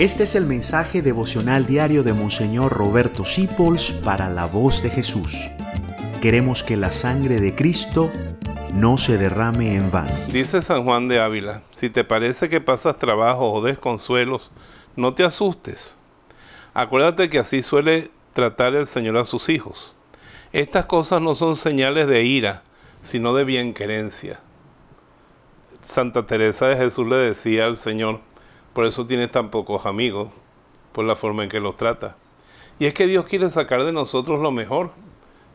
Este es el mensaje devocional diario de Monseñor Roberto Sipols para la voz de Jesús. Queremos que la sangre de Cristo no se derrame en vano. Dice San Juan de Ávila, si te parece que pasas trabajo o desconsuelos, no te asustes. Acuérdate que así suele tratar el Señor a sus hijos. Estas cosas no son señales de ira, sino de bienquerencia. Santa Teresa de Jesús le decía al Señor, por eso tienes tan pocos amigos, por la forma en que los trata. Y es que Dios quiere sacar de nosotros lo mejor,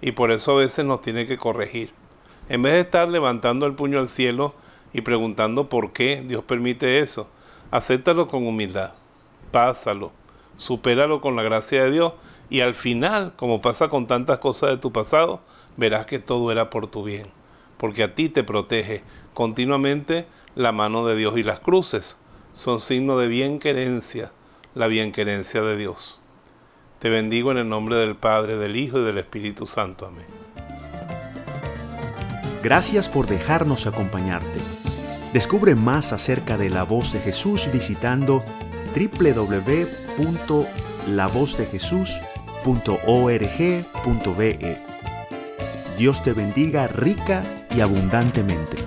y por eso a veces nos tiene que corregir. En vez de estar levantando el puño al cielo y preguntando por qué Dios permite eso, acéptalo con humildad, pásalo, supéralo con la gracia de Dios y al final, como pasa con tantas cosas de tu pasado, verás que todo era por tu bien, porque a ti te protege continuamente la mano de Dios y las cruces son signo de bienquerencia, la bienquerencia de Dios. Te bendigo en el nombre del Padre, del Hijo y del Espíritu Santo. Amén. Gracias por dejarnos acompañarte. Descubre más acerca de la voz de Jesús visitando www.lavozdejesús.org.be. Dios te bendiga rica y abundantemente.